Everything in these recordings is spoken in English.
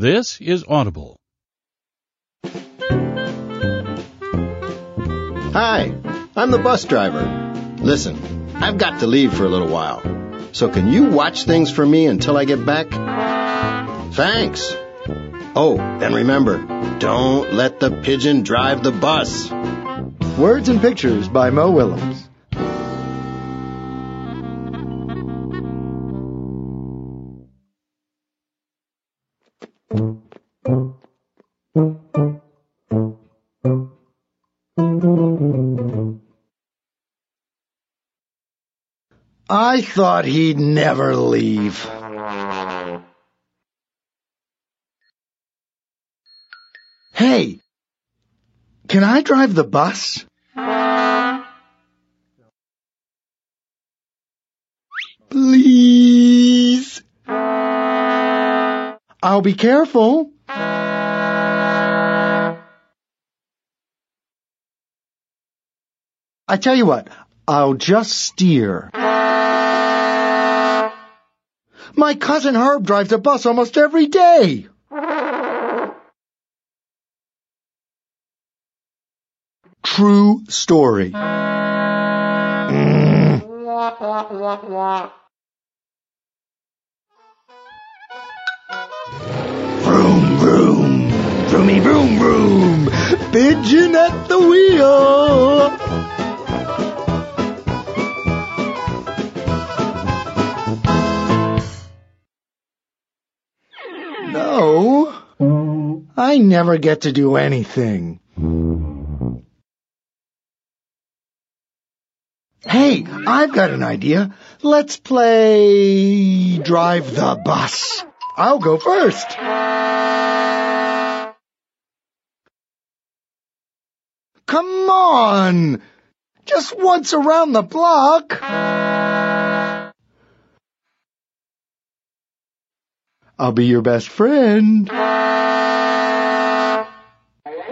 This is Audible. Hi, I'm the bus driver. Listen, I've got to leave for a little while. So can you watch things for me until I get back? Thanks. Oh, and remember, don't let the pigeon drive the bus. Words and Pictures by Mo Willems. I thought he'd never leave. Hey, can I drive the bus? Please. I'll be careful. I tell you what, I'll just steer. My cousin Herb drives a bus almost every day. True story. Mm. Vroom, vroom, vroomy, vroom, vroom. Pigeon at the wheel. I never get to do anything. Hey, I've got an idea. Let's play drive the bus. I'll go first. Come on! Just once around the block. I'll be your best friend.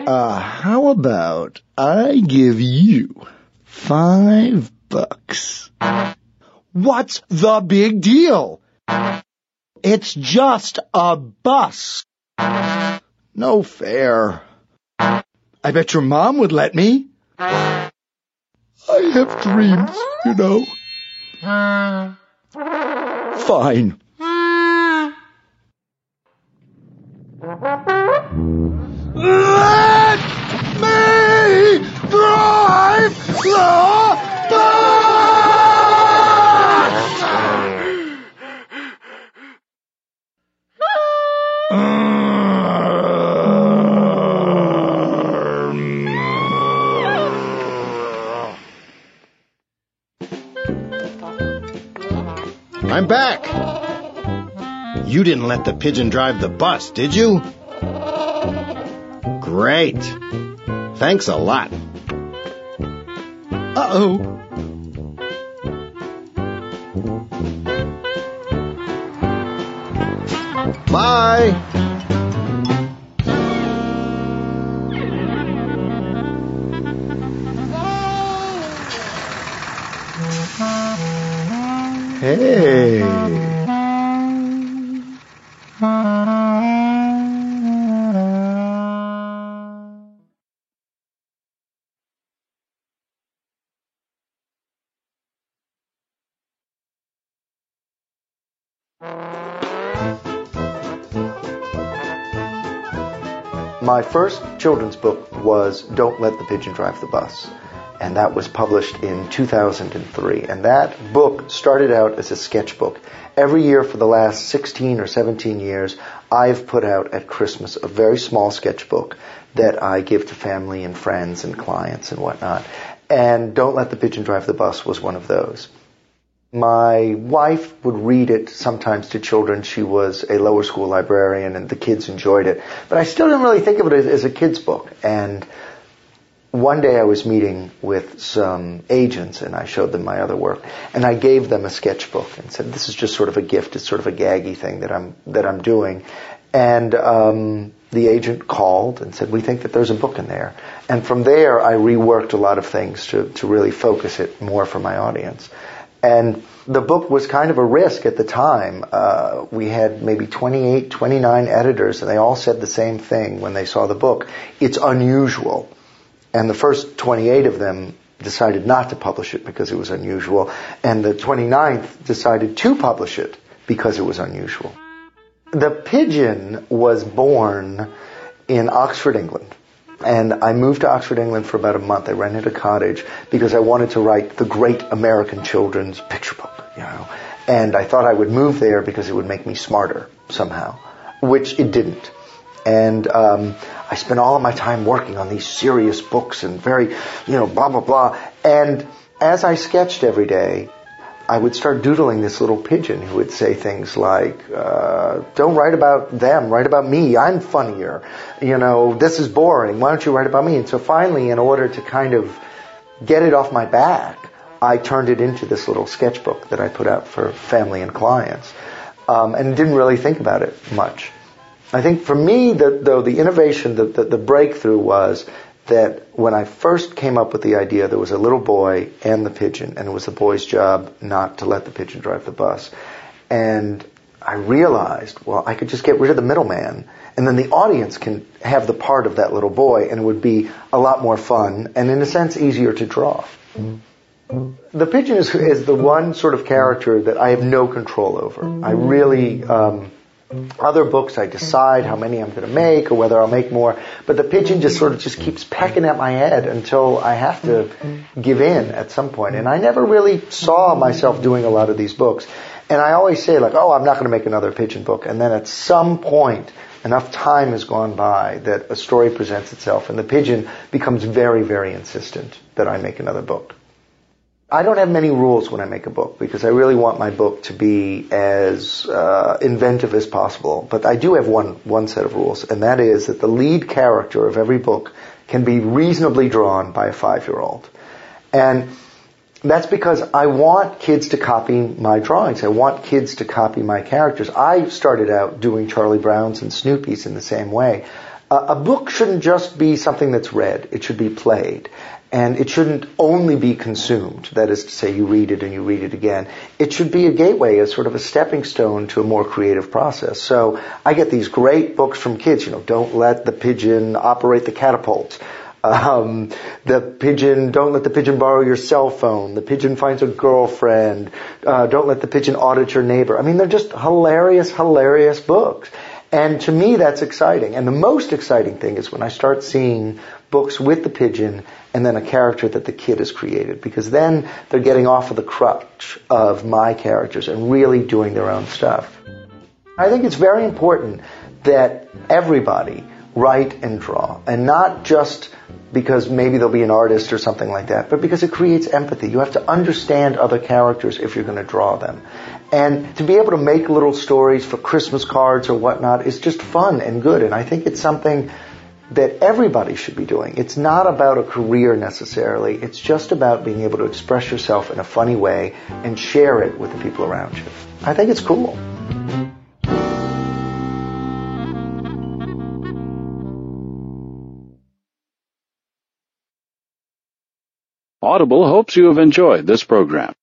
Uh, how about I give you five bucks? What's the big deal? It's just a bus. No fair. I bet your mom would let me. I have dreams, you know. Fine. Let drive the I'm back. You didn't let the pigeon drive the bus, did you? Great. Thanks a lot. Uh-oh. Bye. Hey. My first children's book was Don't Let the Pigeon Drive the Bus. And that was published in 2003. And that book started out as a sketchbook. Every year for the last 16 or 17 years, I've put out at Christmas a very small sketchbook that I give to family and friends and clients and whatnot. And Don't Let the Pigeon Drive the Bus was one of those. My wife would read it sometimes to children. She was a lower school librarian and the kids enjoyed it. But I still didn't really think of it as, a kid's book. And one day I was meeting with some agents and I showed them my other work and I gave them a sketchbook and said, this is just sort of a gift. It's sort of a gaggy thing that I'm, that I'm doing. And, um, the agent called and said, we think that there's a book in there. And from there I reworked a lot of things to, to really focus it more for my audience. And the book was kind of a risk at the time. Uh, we had maybe 28, 29 editors, and they all said the same thing when they saw the book. It's unusual. And the first 28 of them decided not to publish it because it was unusual, and the 29th decided to publish it because it was unusual. The pigeon was born in Oxford, England. And I moved to Oxford, England for about a month. I rented a cottage because I wanted to write the great American children's picture book, you know. And I thought I would move there because it would make me smarter somehow, which it didn't. And um, I spent all of my time working on these serious books and very, you know, blah blah blah. And as I sketched every day, I would start doodling this little pigeon who would say things like, uh, "Don't write about them, write about me. I'm funnier. You know, this is boring. Why don't you write about me?" And so finally, in order to kind of get it off my back, I turned it into this little sketchbook that I put out for family and clients, um, and didn't really think about it much. I think for me, the, though, the innovation, the, the, the breakthrough was that when I first came up with the idea, there was a little boy and the pigeon, and it was the boy's job not to let the pigeon drive the bus. And I realized, well, I could just get rid of the middleman, and then the audience can have the part of that little boy, and it would be a lot more fun, and in a sense, easier to draw. The pigeon is, is the one sort of character that I have no control over. I really, um, other books, I decide how many I'm going to make or whether I'll make more. But the pigeon just sort of just keeps pecking at my head until I have to give in at some point. And I never really saw myself doing a lot of these books. And I always say like, oh, I'm not going to make another pigeon book. And then at some point, enough time has gone by that a story presents itself and the pigeon becomes very, very insistent that I make another book. I don't have many rules when I make a book because I really want my book to be as uh, inventive as possible. But I do have one one set of rules, and that is that the lead character of every book can be reasonably drawn by a five year old, and that's because I want kids to copy my drawings. I want kids to copy my characters. I started out doing Charlie Browns and Snoopy's in the same way. A book shouldn't just be something that's read. It should be played. And it shouldn't only be consumed. That is to say, you read it and you read it again. It should be a gateway, a sort of a stepping stone to a more creative process. So I get these great books from kids, you know, don't let the pigeon operate the catapult. Um, the pigeon, don't let the pigeon borrow your cell phone. The pigeon finds a girlfriend. Uh, don't let the pigeon audit your neighbor. I mean, they're just hilarious, hilarious books. And to me, that's exciting. And the most exciting thing is when I start seeing books with the pigeon and then a character that the kid has created because then they're getting off of the crutch of my characters and really doing their own stuff. I think it's very important that everybody write and draw and not just because maybe they'll be an artist or something like that, but because it creates empathy. You have to understand other characters if you're going to draw them. And to be able to make little stories for Christmas cards or whatnot is just fun and good. And I think it's something that everybody should be doing. It's not about a career necessarily. It's just about being able to express yourself in a funny way and share it with the people around you. I think it's cool. Audible hopes you have enjoyed this program.